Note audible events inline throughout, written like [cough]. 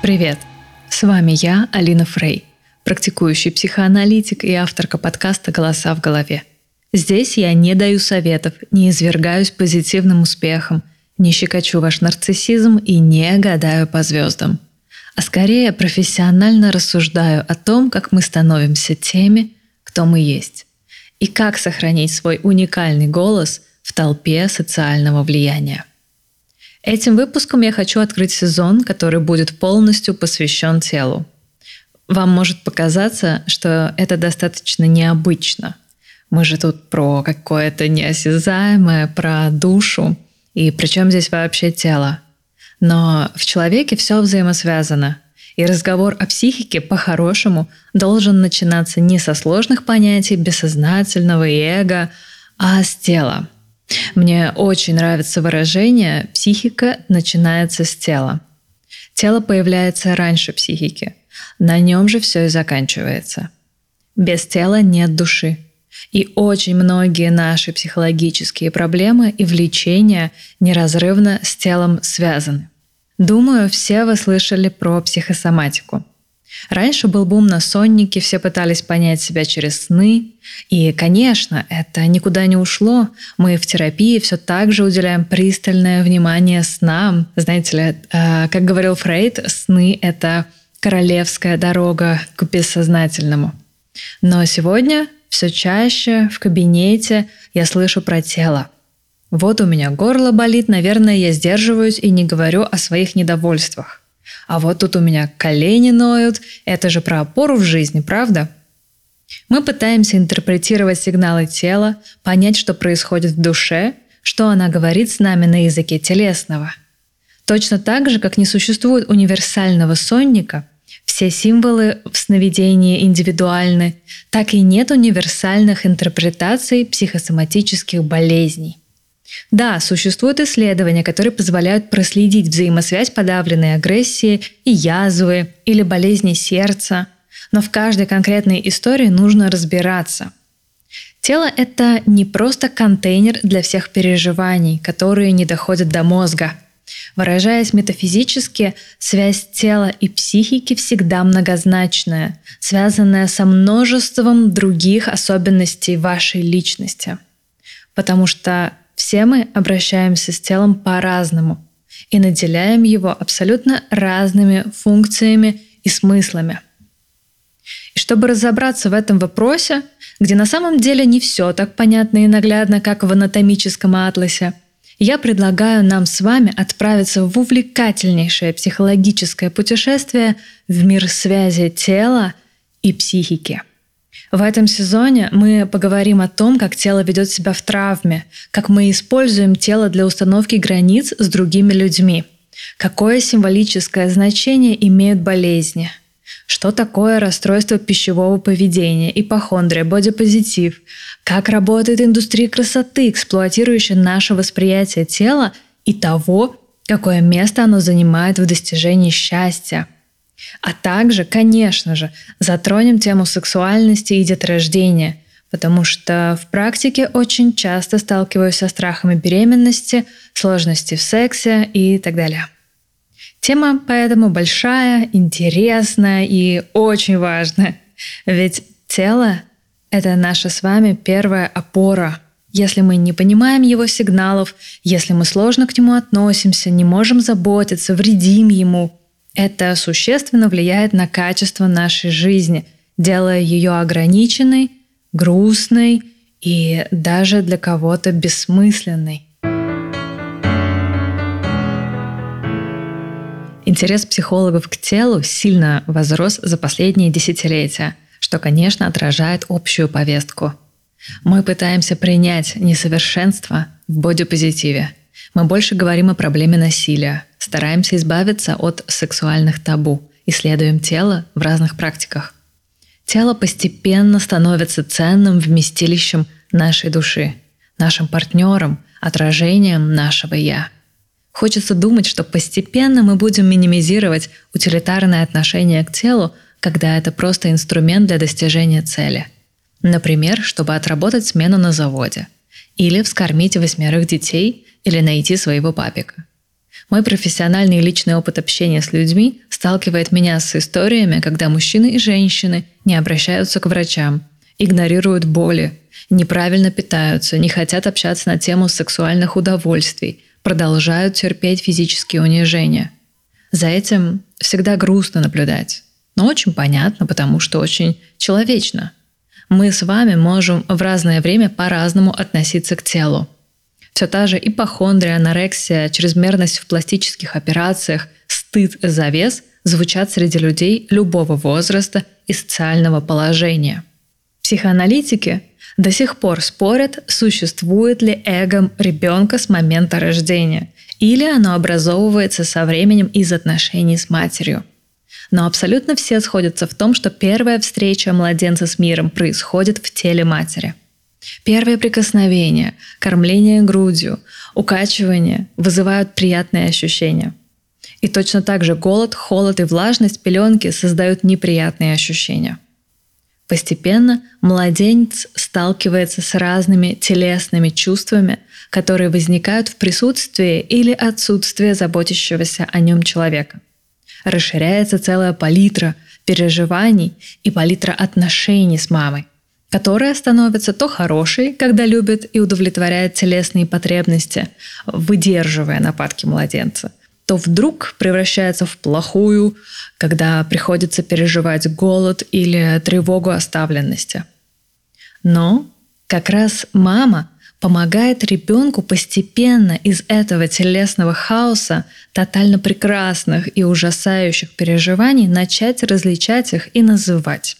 Привет! С вами я, Алина Фрей, практикующий психоаналитик и авторка подкаста «Голоса в голове». Здесь я не даю советов, не извергаюсь позитивным успехом, не щекочу ваш нарциссизм и не гадаю по звездам, а скорее профессионально рассуждаю о том, как мы становимся теми, кто мы есть, и как сохранить свой уникальный голос в толпе социального влияния. Этим выпуском я хочу открыть сезон, который будет полностью посвящен телу. Вам может показаться, что это достаточно необычно. Мы же тут про какое-то неосязаемое, про душу. И причем здесь вообще тело? Но в человеке все взаимосвязано. И разговор о психике по-хорошему должен начинаться не со сложных понятий бессознательного и эго, а с тела – мне очень нравится выражение «психика начинается с тела». Тело появляется раньше психики. На нем же все и заканчивается. Без тела нет души. И очень многие наши психологические проблемы и влечения неразрывно с телом связаны. Думаю, все вы слышали про психосоматику – Раньше был бум на соннике, все пытались понять себя через сны. И, конечно, это никуда не ушло. Мы в терапии все так же уделяем пристальное внимание снам. Знаете ли, э, как говорил Фрейд, сны — это королевская дорога к бессознательному. Но сегодня все чаще в кабинете я слышу про тело. Вот у меня горло болит, наверное, я сдерживаюсь и не говорю о своих недовольствах. А вот тут у меня колени ноют. Это же про опору в жизни, правда? Мы пытаемся интерпретировать сигналы тела, понять, что происходит в душе, что она говорит с нами на языке телесного. Точно так же, как не существует универсального сонника, все символы в сновидении индивидуальны, так и нет универсальных интерпретаций психосоматических болезней. Да, существуют исследования, которые позволяют проследить взаимосвязь подавленной агрессии и язвы или болезни сердца, но в каждой конкретной истории нужно разбираться. Тело — это не просто контейнер для всех переживаний, которые не доходят до мозга. Выражаясь метафизически, связь тела и психики всегда многозначная, связанная со множеством других особенностей вашей личности. Потому что все мы обращаемся с телом по-разному и наделяем его абсолютно разными функциями и смыслами. И чтобы разобраться в этом вопросе, где на самом деле не все так понятно и наглядно, как в анатомическом атласе, я предлагаю нам с вами отправиться в увлекательнейшее психологическое путешествие в мир связи тела и психики – в этом сезоне мы поговорим о том, как тело ведет себя в травме, как мы используем тело для установки границ с другими людьми, какое символическое значение имеют болезни, что такое расстройство пищевого поведения, ипохондрия, бодипозитив, как работает индустрия красоты, эксплуатирующая наше восприятие тела и того, какое место оно занимает в достижении счастья – а также, конечно же, затронем тему сексуальности и деторождения, потому что в практике очень часто сталкиваюсь со страхами беременности, сложности в сексе и так далее. Тема поэтому большая, интересная и очень важная. Ведь тело — это наша с вами первая опора. Если мы не понимаем его сигналов, если мы сложно к нему относимся, не можем заботиться, вредим ему — это существенно влияет на качество нашей жизни, делая ее ограниченной, грустной и даже для кого-то бессмысленной. Интерес психологов к телу сильно возрос за последние десятилетия, что, конечно, отражает общую повестку. Мы пытаемся принять несовершенство в бодипозитиве. Мы больше говорим о проблеме насилия, Стараемся избавиться от сексуальных табу, исследуем тело в разных практиках. Тело постепенно становится ценным вместилищем нашей души, нашим партнером, отражением нашего «я». Хочется думать, что постепенно мы будем минимизировать утилитарное отношение к телу, когда это просто инструмент для достижения цели. Например, чтобы отработать смену на заводе, или вскормить восьмерых детей, или найти своего папика. Мой профессиональный и личный опыт общения с людьми сталкивает меня с историями, когда мужчины и женщины не обращаются к врачам, игнорируют боли, неправильно питаются, не хотят общаться на тему сексуальных удовольствий, продолжают терпеть физические унижения. За этим всегда грустно наблюдать, но очень понятно, потому что очень человечно. Мы с вами можем в разное время по-разному относиться к телу. Все та же ипохондрия, анорексия, чрезмерность в пластических операциях, стыд за вес звучат среди людей любого возраста и социального положения. Психоаналитики до сих пор спорят, существует ли эго ребенка с момента рождения, или оно образовывается со временем из отношений с матерью. Но абсолютно все сходятся в том, что первая встреча младенца с миром происходит в теле матери. Первые прикосновения, кормление грудью, укачивание вызывают приятные ощущения. И точно так же голод, холод и влажность пеленки создают неприятные ощущения – Постепенно младенец сталкивается с разными телесными чувствами, которые возникают в присутствии или отсутствии заботящегося о нем человека. Расширяется целая палитра переживаний и палитра отношений с мамой, которая становится то хорошей, когда любит и удовлетворяет телесные потребности, выдерживая нападки младенца – то вдруг превращается в плохую, когда приходится переживать голод или тревогу оставленности. Но как раз мама помогает ребенку постепенно из этого телесного хаоса, тотально прекрасных и ужасающих переживаний начать различать их и называть.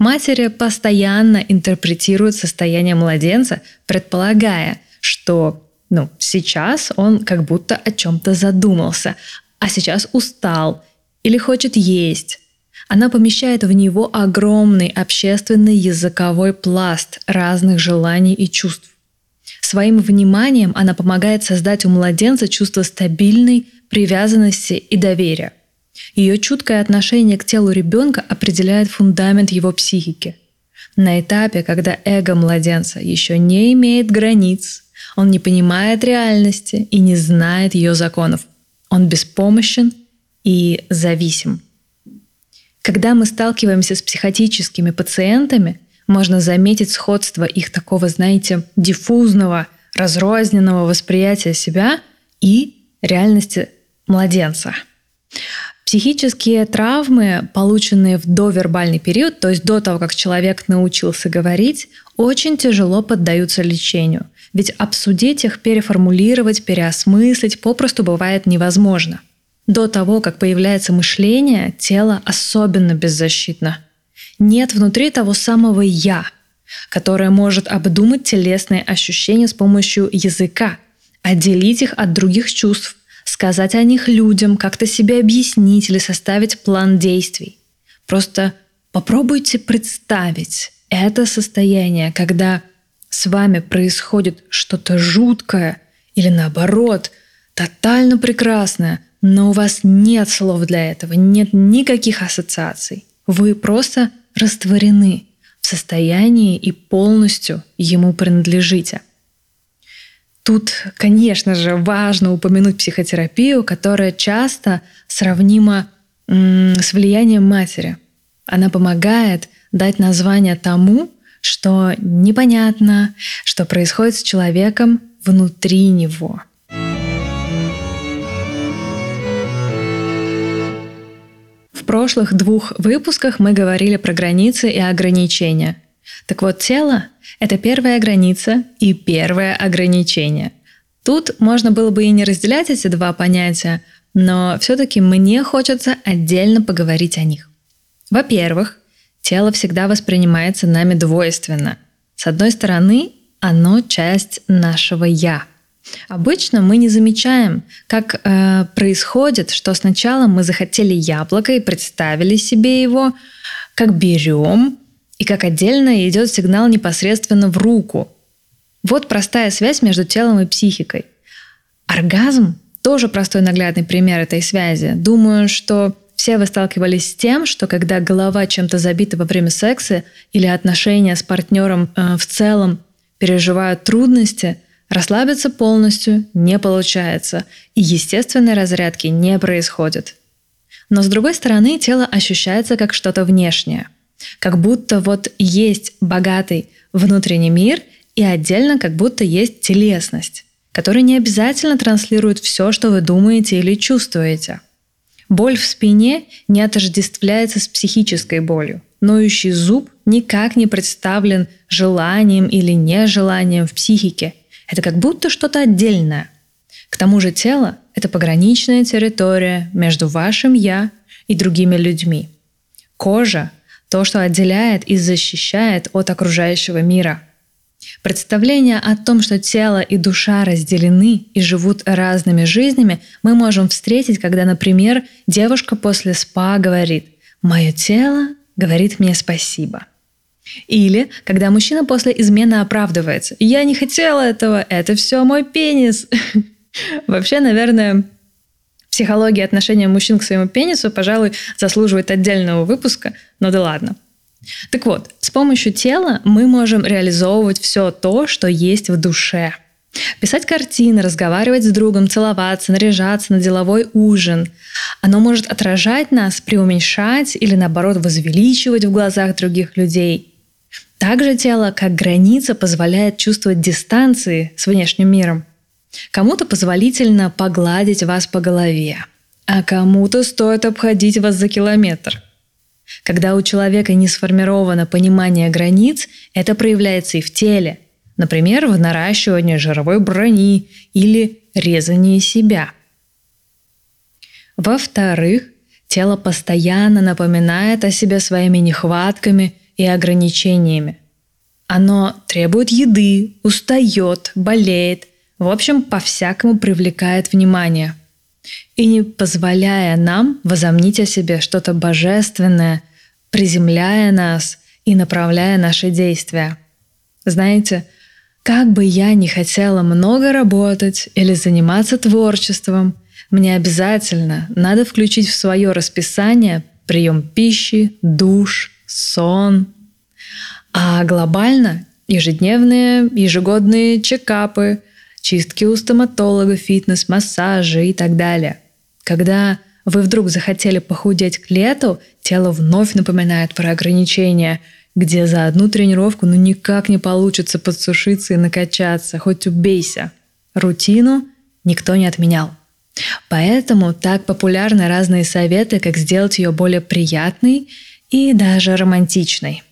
Матери постоянно интерпретируют состояние младенца, предполагая, что ну, сейчас он как будто о чем-то задумался, а сейчас устал или хочет есть. Она помещает в него огромный общественный языковой пласт разных желаний и чувств. Своим вниманием она помогает создать у младенца чувство стабильной привязанности и доверия. Ее чуткое отношение к телу ребенка определяет фундамент его психики. На этапе, когда эго младенца еще не имеет границ, он не понимает реальности и не знает ее законов. Он беспомощен и зависим. Когда мы сталкиваемся с психотическими пациентами, можно заметить сходство их такого, знаете, диффузного, разрозненного восприятия себя и реальности младенца. Психические травмы, полученные в довербальный период, то есть до того, как человек научился говорить, очень тяжело поддаются лечению – ведь обсудить их, переформулировать, переосмыслить попросту бывает невозможно. До того, как появляется мышление, тело особенно беззащитно. Нет внутри того самого «я», которое может обдумать телесные ощущения с помощью языка, отделить их от других чувств, сказать о них людям, как-то себе объяснить или составить план действий. Просто попробуйте представить это состояние, когда с вами происходит что-то жуткое или наоборот, тотально прекрасное, но у вас нет слов для этого, нет никаких ассоциаций. Вы просто растворены в состоянии и полностью ему принадлежите. Тут, конечно же, важно упомянуть психотерапию, которая часто сравнима с влиянием матери. Она помогает дать название тому, что непонятно, что происходит с человеком внутри него. В прошлых двух выпусках мы говорили про границы и ограничения. Так вот, тело – это первая граница и первое ограничение. Тут можно было бы и не разделять эти два понятия, но все-таки мне хочется отдельно поговорить о них. Во-первых, Тело всегда воспринимается нами двойственно. С одной стороны, оно часть нашего «я». Обычно мы не замечаем, как э, происходит, что сначала мы захотели яблоко и представили себе его, как берем, и как отдельно идет сигнал непосредственно в руку. Вот простая связь между телом и психикой. Оргазм тоже простой наглядный пример этой связи. Думаю, что все вы сталкивались с тем, что когда голова чем-то забита во время секса или отношения с партнером э, в целом переживают трудности, расслабиться полностью не получается, и естественной разрядки не происходит. Но с другой стороны, тело ощущается как что-то внешнее. Как будто вот есть богатый внутренний мир, и отдельно как будто есть телесность, которая не обязательно транслирует все, что вы думаете или чувствуете. Боль в спине не отождествляется с психической болью. Ноющий зуб никак не представлен желанием или нежеланием в психике. Это как будто что-то отдельное. К тому же тело – это пограничная территория между вашим «я» и другими людьми. Кожа – то, что отделяет и защищает от окружающего мира. Представление о том, что тело и душа разделены и живут разными жизнями, мы можем встретить, когда, например, девушка после спа говорит «Мое тело говорит мне спасибо». Или когда мужчина после измены оправдывается «Я не хотела этого, это все мой пенис». [laughs] Вообще, наверное, психология отношения мужчин к своему пенису, пожалуй, заслуживает отдельного выпуска, но да ладно. Так вот, с помощью тела мы можем реализовывать все то, что есть в душе. Писать картины, разговаривать с другом, целоваться, наряжаться на деловой ужин. Оно может отражать нас, преуменьшать или наоборот возвеличивать в глазах других людей. Также тело, как граница, позволяет чувствовать дистанции с внешним миром. Кому-то позволительно погладить вас по голове, а кому-то стоит обходить вас за километр. Когда у человека не сформировано понимание границ, это проявляется и в теле, например, в наращивании жировой брони или резании себя. Во-вторых, тело постоянно напоминает о себе своими нехватками и ограничениями. Оно требует еды, устает, болеет – в общем, по-всякому привлекает внимание. И не позволяя нам возомнить о себе что-то божественное, приземляя нас и направляя наши действия. Знаете, как бы я ни хотела много работать или заниматься творчеством, мне обязательно надо включить в свое расписание прием пищи, душ, сон. А глобально ежедневные, ежегодные чекапы, чистки у стоматолога, фитнес, массажи и так далее. Когда вы вдруг захотели похудеть к лету, тело вновь напоминает про ограничения, где за одну тренировку ну никак не получится подсушиться и накачаться, хоть убейся. Рутину никто не отменял. Поэтому так популярны разные советы, как сделать ее более приятной и даже романтичной.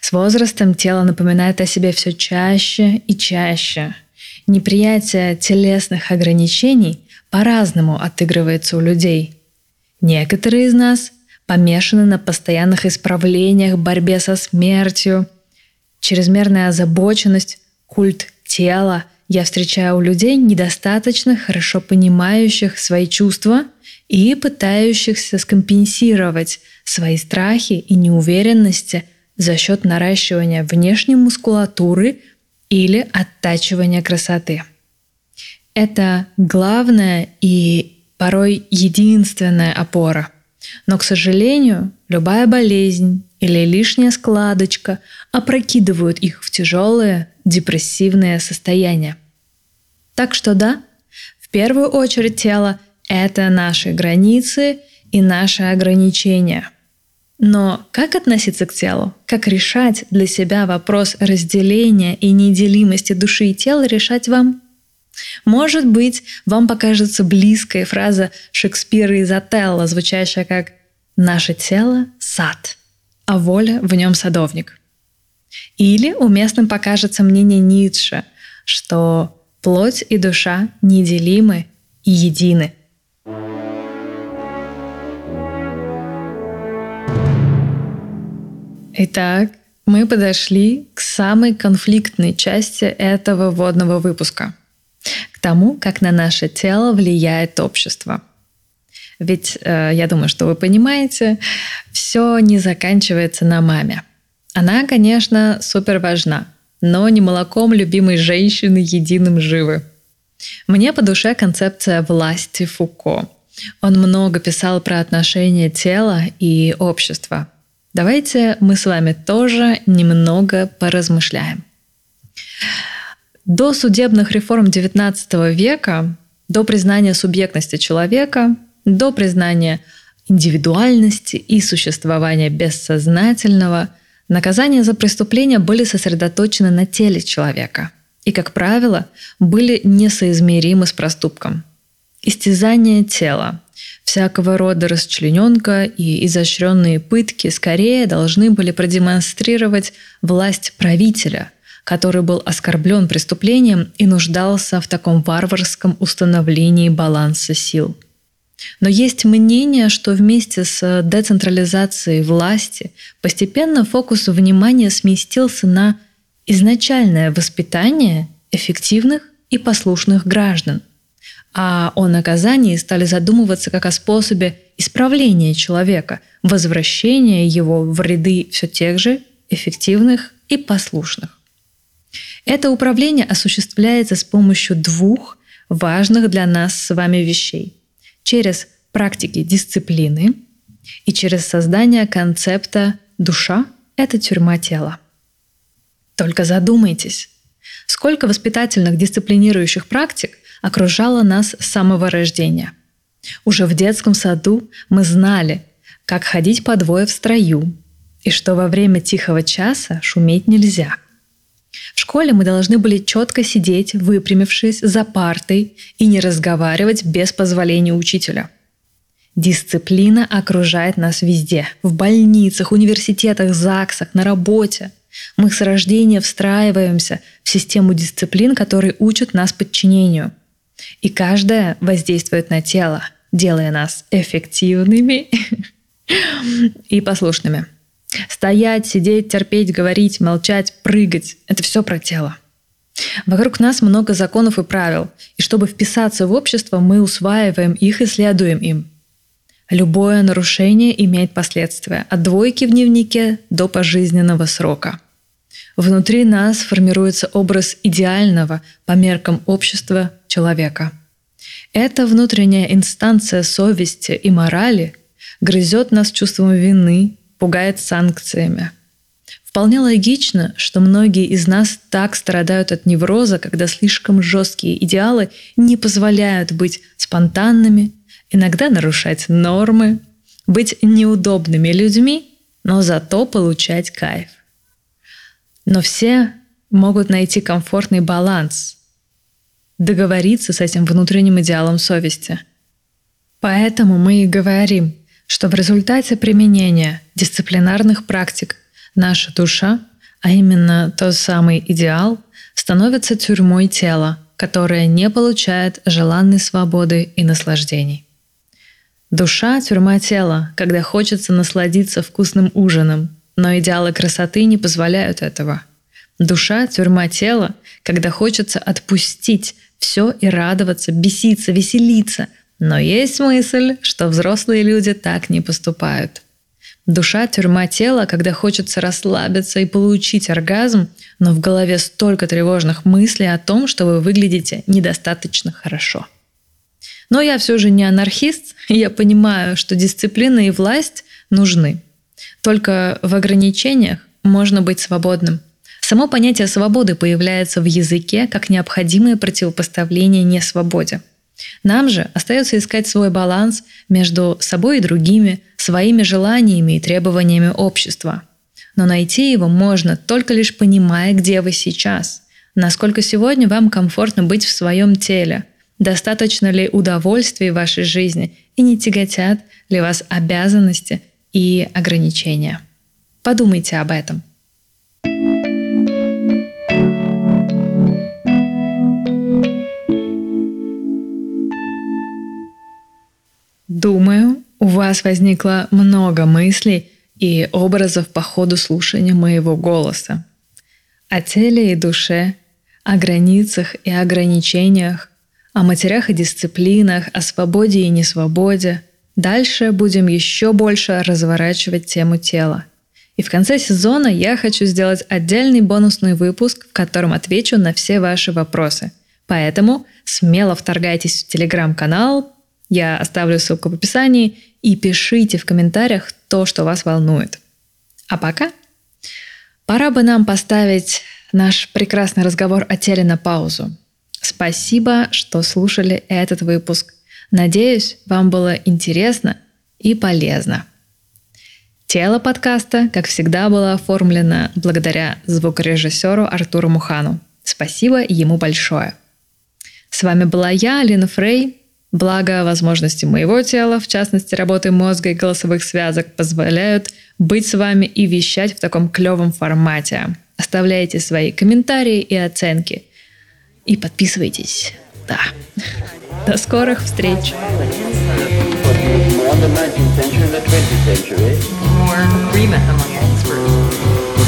С возрастом тело напоминает о себе все чаще и чаще – Неприятие телесных ограничений по-разному отыгрывается у людей. Некоторые из нас помешаны на постоянных исправлениях, борьбе со смертью, чрезмерная озабоченность, культ тела я встречаю у людей, недостаточно хорошо понимающих свои чувства и пытающихся скомпенсировать свои страхи и неуверенности за счет наращивания внешней мускулатуры – или оттачивания красоты. Это главная и порой единственная опора. Но, к сожалению, любая болезнь или лишняя складочка опрокидывают их в тяжелые депрессивные состояния. Так что да, в первую очередь тело – это наши границы и наши ограничения – но как относиться к телу? Как решать для себя вопрос разделения и неделимости души и тела решать вам? Может быть, вам покажется близкая фраза Шекспира из Отелла, звучащая как «Наше тело – сад, а воля в нем садовник». Или уместным покажется мнение Ницше, что плоть и душа неделимы и едины – Итак, мы подошли к самой конфликтной части этого вводного выпуска. К тому, как на наше тело влияет общество. Ведь, э, я думаю, что вы понимаете, все не заканчивается на маме. Она, конечно, супер важна. но не молоком любимой женщины единым живы. Мне по душе концепция власти Фуко. Он много писал про отношения тела и общества. Давайте мы с вами тоже немного поразмышляем. До судебных реформ XIX века, до признания субъектности человека, до признания индивидуальности и существования бессознательного, наказания за преступления были сосредоточены на теле человека и, как правило, были несоизмеримы с проступком. Истязание тела, всякого рода расчлененка и изощренные пытки скорее должны были продемонстрировать власть правителя, который был оскорблен преступлением и нуждался в таком варварском установлении баланса сил – но есть мнение, что вместе с децентрализацией власти постепенно фокус внимания сместился на изначальное воспитание эффективных и послушных граждан. А о наказании стали задумываться как о способе исправления человека, возвращения его в ряды все тех же эффективных и послушных. Это управление осуществляется с помощью двух важных для нас с вами вещей – через практики дисциплины и через создание концепта «душа – это тюрьма тела». Только задумайтесь, сколько воспитательных дисциплинирующих практик окружало нас с самого рождения. Уже в детском саду мы знали, как ходить по двое в строю, и что во время тихого часа шуметь нельзя – в школе мы должны были четко сидеть, выпрямившись за партой и не разговаривать без позволения учителя. Дисциплина окружает нас везде. В больницах, университетах, ЗАГСах, на работе. Мы с рождения встраиваемся в систему дисциплин, которые учат нас подчинению. И каждая воздействует на тело, делая нас эффективными [laughs] и послушными. Стоять, сидеть, терпеть, говорить, молчать, прыгать – это все про тело. Вокруг нас много законов и правил, и чтобы вписаться в общество, мы усваиваем их и следуем им. Любое нарушение имеет последствия, от двойки в дневнике до пожизненного срока. Внутри нас формируется образ идеального по меркам общества человека. Эта внутренняя инстанция совести и морали грызет нас чувством вины, пугает санкциями. Вполне логично, что многие из нас так страдают от невроза, когда слишком жесткие идеалы не позволяют быть спонтанными, иногда нарушать нормы, быть неудобными людьми, но зато получать кайф. Но все могут найти комфортный баланс, договориться с этим внутренним идеалом совести. Поэтому мы и говорим – что в результате применения дисциплинарных практик наша душа, а именно тот самый идеал, становится тюрьмой тела, которое не получает желанной свободы и наслаждений. Душа – тюрьма тела, когда хочется насладиться вкусным ужином, но идеалы красоты не позволяют этого. Душа – тюрьма тела, когда хочется отпустить все и радоваться, беситься, веселиться, но есть мысль, что взрослые люди так не поступают. Душа – тюрьма тела, когда хочется расслабиться и получить оргазм, но в голове столько тревожных мыслей о том, что вы выглядите недостаточно хорошо. Но я все же не анархист, и я понимаю, что дисциплина и власть нужны. Только в ограничениях можно быть свободным. Само понятие свободы появляется в языке как необходимое противопоставление несвободе – нам же остается искать свой баланс между собой и другими, своими желаниями и требованиями общества. Но найти его можно только лишь понимая, где вы сейчас, насколько сегодня вам комфортно быть в своем теле, достаточно ли удовольствий в вашей жизни и не тяготят ли вас обязанности и ограничения. Подумайте об этом. Думаю, у вас возникло много мыслей и образов по ходу слушания моего голоса. О теле и душе, о границах и ограничениях, о матерях и дисциплинах, о свободе и несвободе. Дальше будем еще больше разворачивать тему тела. И в конце сезона я хочу сделать отдельный бонусный выпуск, в котором отвечу на все ваши вопросы. Поэтому смело вторгайтесь в телеграм-канал, я оставлю ссылку в описании, и пишите в комментариях то, что вас волнует. А пока пора бы нам поставить наш прекрасный разговор о теле на паузу. Спасибо, что слушали этот выпуск. Надеюсь, вам было интересно и полезно. Тело подкаста, как всегда, было оформлено благодаря звукорежиссеру Артуру Мухану. Спасибо ему большое. С вами была я, Алина Фрей. Благо, возможности моего тела, в частности, работы мозга и голосовых связок, позволяют быть с вами и вещать в таком клевом формате. Оставляйте свои комментарии и оценки. И подписывайтесь. Да. До скорых встреч!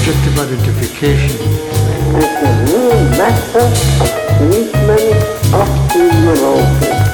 just about identification. It's a real matter of treatment of the neurosis.